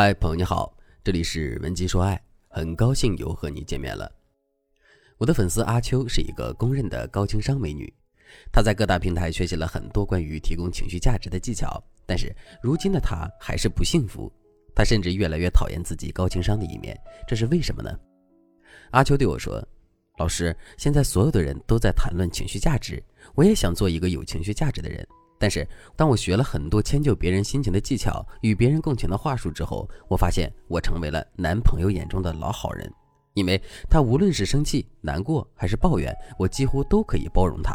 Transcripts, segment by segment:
嗨，朋友你好，这里是文姬说爱，很高兴又和你见面了。我的粉丝阿秋是一个公认的高情商美女，她在各大平台学习了很多关于提供情绪价值的技巧，但是如今的她还是不幸福，她甚至越来越讨厌自己高情商的一面，这是为什么呢？阿秋对我说：“老师，现在所有的人都在谈论情绪价值，我也想做一个有情绪价值的人。”但是，当我学了很多迁就别人心情的技巧，与别人共情的话术之后，我发现我成为了男朋友眼中的老好人，因为他无论是生气、难过还是抱怨，我几乎都可以包容他。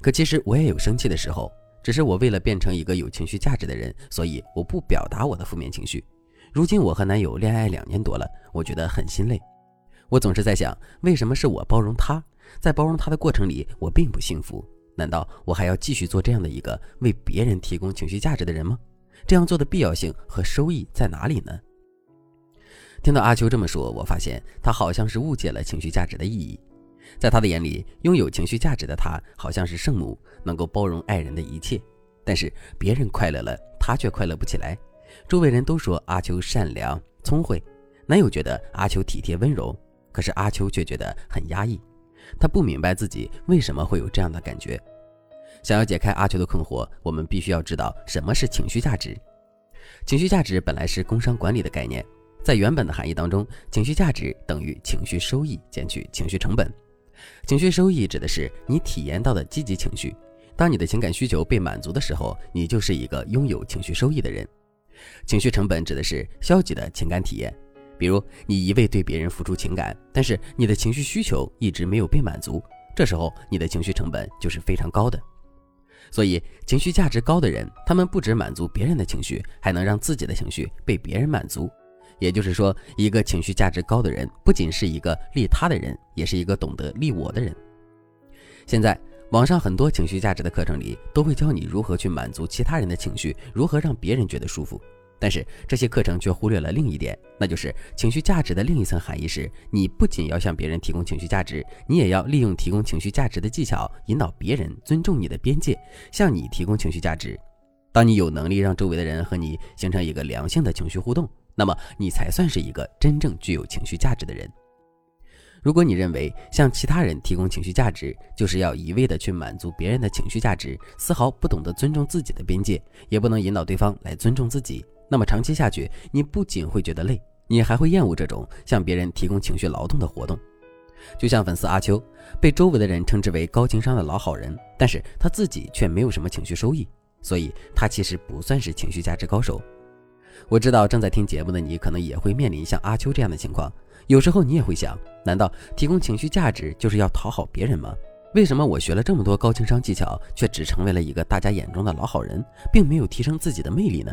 可其实我也有生气的时候，只是我为了变成一个有情绪价值的人，所以我不表达我的负面情绪。如今我和男友恋爱两年多了，我觉得很心累。我总是在想，为什么是我包容他，在包容他的过程里，我并不幸福。难道我还要继续做这样的一个为别人提供情绪价值的人吗？这样做的必要性和收益在哪里呢？听到阿秋这么说，我发现他好像是误解了情绪价值的意义。在他的眼里，拥有情绪价值的他好像是圣母，能够包容爱人的一切。但是别人快乐了，他却快乐不起来。周围人都说阿秋善良聪慧，男友觉得阿秋体贴温柔，可是阿秋却觉得很压抑。他不明白自己为什么会有这样的感觉。想要解开阿秋的困惑，我们必须要知道什么是情绪价值。情绪价值本来是工商管理的概念，在原本的含义当中，情绪价值等于情绪收益减去情绪成本。情绪收益指的是你体验到的积极情绪。当你的情感需求被满足的时候，你就是一个拥有情绪收益的人。情绪成本指的是消极的情感体验。比如你一味对别人付出情感，但是你的情绪需求一直没有被满足，这时候你的情绪成本就是非常高的。所以情绪价值高的人，他们不止满足别人的情绪，还能让自己的情绪被别人满足。也就是说，一个情绪价值高的人，不仅是一个利他的人，也是一个懂得利我的人。现在网上很多情绪价值的课程里，都会教你如何去满足其他人的情绪，如何让别人觉得舒服。但是这些课程却忽略了另一点，那就是情绪价值的另一层含义是：你不仅要向别人提供情绪价值，你也要利用提供情绪价值的技巧，引导别人尊重你的边界，向你提供情绪价值。当你有能力让周围的人和你形成一个良性的情绪互动，那么你才算是一个真正具有情绪价值的人。如果你认为向其他人提供情绪价值就是要一味的去满足别人的情绪价值，丝毫不懂得尊重自己的边界，也不能引导对方来尊重自己。那么长期下去，你不仅会觉得累，你还会厌恶这种向别人提供情绪劳动的活动。就像粉丝阿秋，被周围的人称之为高情商的老好人，但是他自己却没有什么情绪收益，所以他其实不算是情绪价值高手。我知道正在听节目的你，可能也会面临像阿秋这样的情况。有时候你也会想，难道提供情绪价值就是要讨好别人吗？为什么我学了这么多高情商技巧，却只成为了一个大家眼中的老好人，并没有提升自己的魅力呢？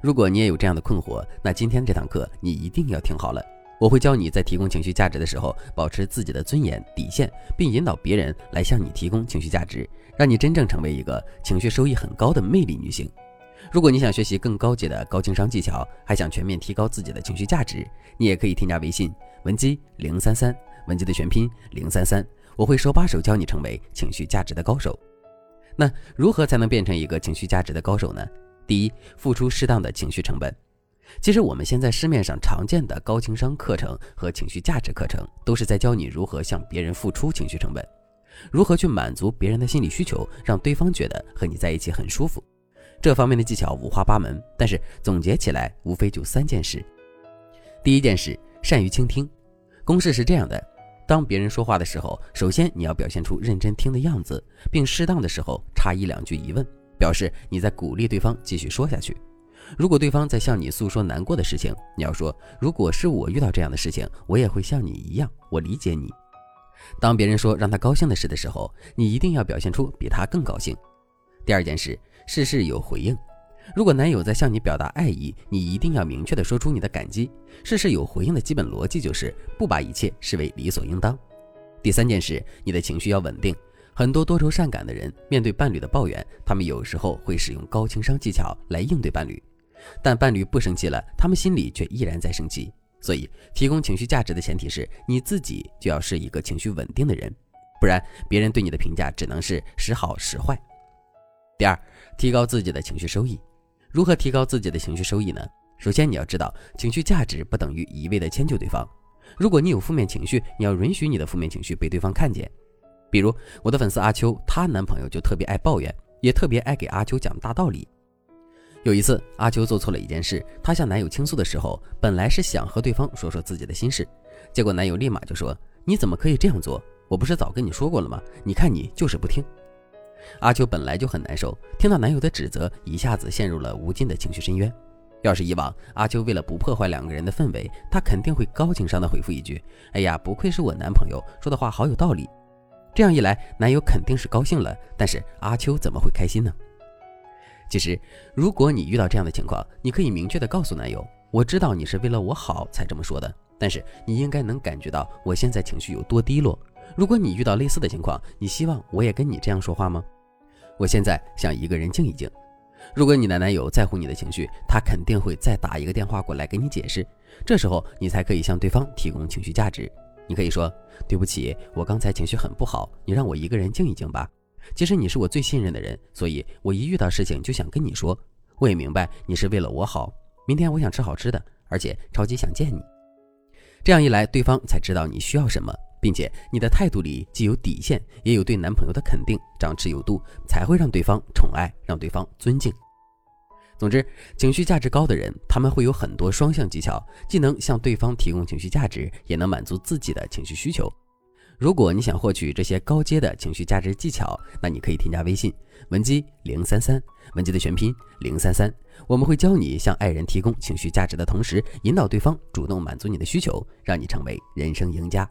如果你也有这样的困惑，那今天这堂课你一定要听好了。我会教你在提供情绪价值的时候，保持自己的尊严底线，并引导别人来向你提供情绪价值，让你真正成为一个情绪收益很高的魅力女性。如果你想学习更高级的高情商技巧，还想全面提高自己的情绪价值，你也可以添加微信文姬零三三，文姬的全拼零三三，我会手把手教你成为情绪价值的高手。那如何才能变成一个情绪价值的高手呢？第一，付出适当的情绪成本。其实我们现在市面上常见的高情商课程和情绪价值课程，都是在教你如何向别人付出情绪成本，如何去满足别人的心理需求，让对方觉得和你在一起很舒服。这方面的技巧五花八门，但是总结起来无非就三件事。第一件事，善于倾听。公式是这样的：当别人说话的时候，首先你要表现出认真听的样子，并适当的时候插一两句疑问。表示你在鼓励对方继续说下去。如果对方在向你诉说难过的事情，你要说：“如果是我遇到这样的事情，我也会像你一样，我理解你。”当别人说让他高兴的事的时候，你一定要表现出比他更高兴。第二件事，事事有回应。如果男友在向你表达爱意，你一定要明确的说出你的感激。事事有回应的基本逻辑就是不把一切视为理所应当。第三件事，你的情绪要稳定。很多多愁善感的人面对伴侣的抱怨，他们有时候会使用高情商技巧来应对伴侣，但伴侣不生气了，他们心里却依然在生气。所以，提供情绪价值的前提是你自己就要是一个情绪稳定的人，不然别人对你的评价只能是时好时坏。第二，提高自己的情绪收益。如何提高自己的情绪收益呢？首先，你要知道，情绪价值不等于一味的迁就对方。如果你有负面情绪，你要允许你的负面情绪被对方看见。比如我的粉丝阿秋，她男朋友就特别爱抱怨，也特别爱给阿秋讲大道理。有一次，阿秋做错了一件事，她向男友倾诉的时候，本来是想和对方说说自己的心事，结果男友立马就说：“你怎么可以这样做？我不是早跟你说过了吗？你看你就是不听。”阿秋本来就很难受，听到男友的指责，一下子陷入了无尽的情绪深渊。要是以往，阿秋为了不破坏两个人的氛围，她肯定会高情商的回复一句：“哎呀，不愧是我男朋友，说的话好有道理。”这样一来，男友肯定是高兴了，但是阿秋怎么会开心呢？其实，如果你遇到这样的情况，你可以明确的告诉男友：“我知道你是为了我好才这么说的，但是你应该能感觉到我现在情绪有多低落。如果你遇到类似的情况，你希望我也跟你这样说话吗？我现在想一个人静一静。”如果你的男友在乎你的情绪，他肯定会再打一个电话过来给你解释。这时候你才可以向对方提供情绪价值。你可以说：“对不起，我刚才情绪很不好，你让我一个人静一静吧。其实你是我最信任的人，所以我一遇到事情就想跟你说。我也明白你是为了我好。明天我想吃好吃的，而且超级想见你。这样一来，对方才知道你需要什么，并且你的态度里既有底线，也有对男朋友的肯定，张弛有度，才会让对方宠爱，让对方尊敬。”总之，情绪价值高的人，他们会有很多双向技巧，既能向对方提供情绪价值，也能满足自己的情绪需求。如果你想获取这些高阶的情绪价值技巧，那你可以添加微信文姬零三三，文姬的全拼零三三，我们会教你向爱人提供情绪价值的同时，引导对方主动满足你的需求，让你成为人生赢家。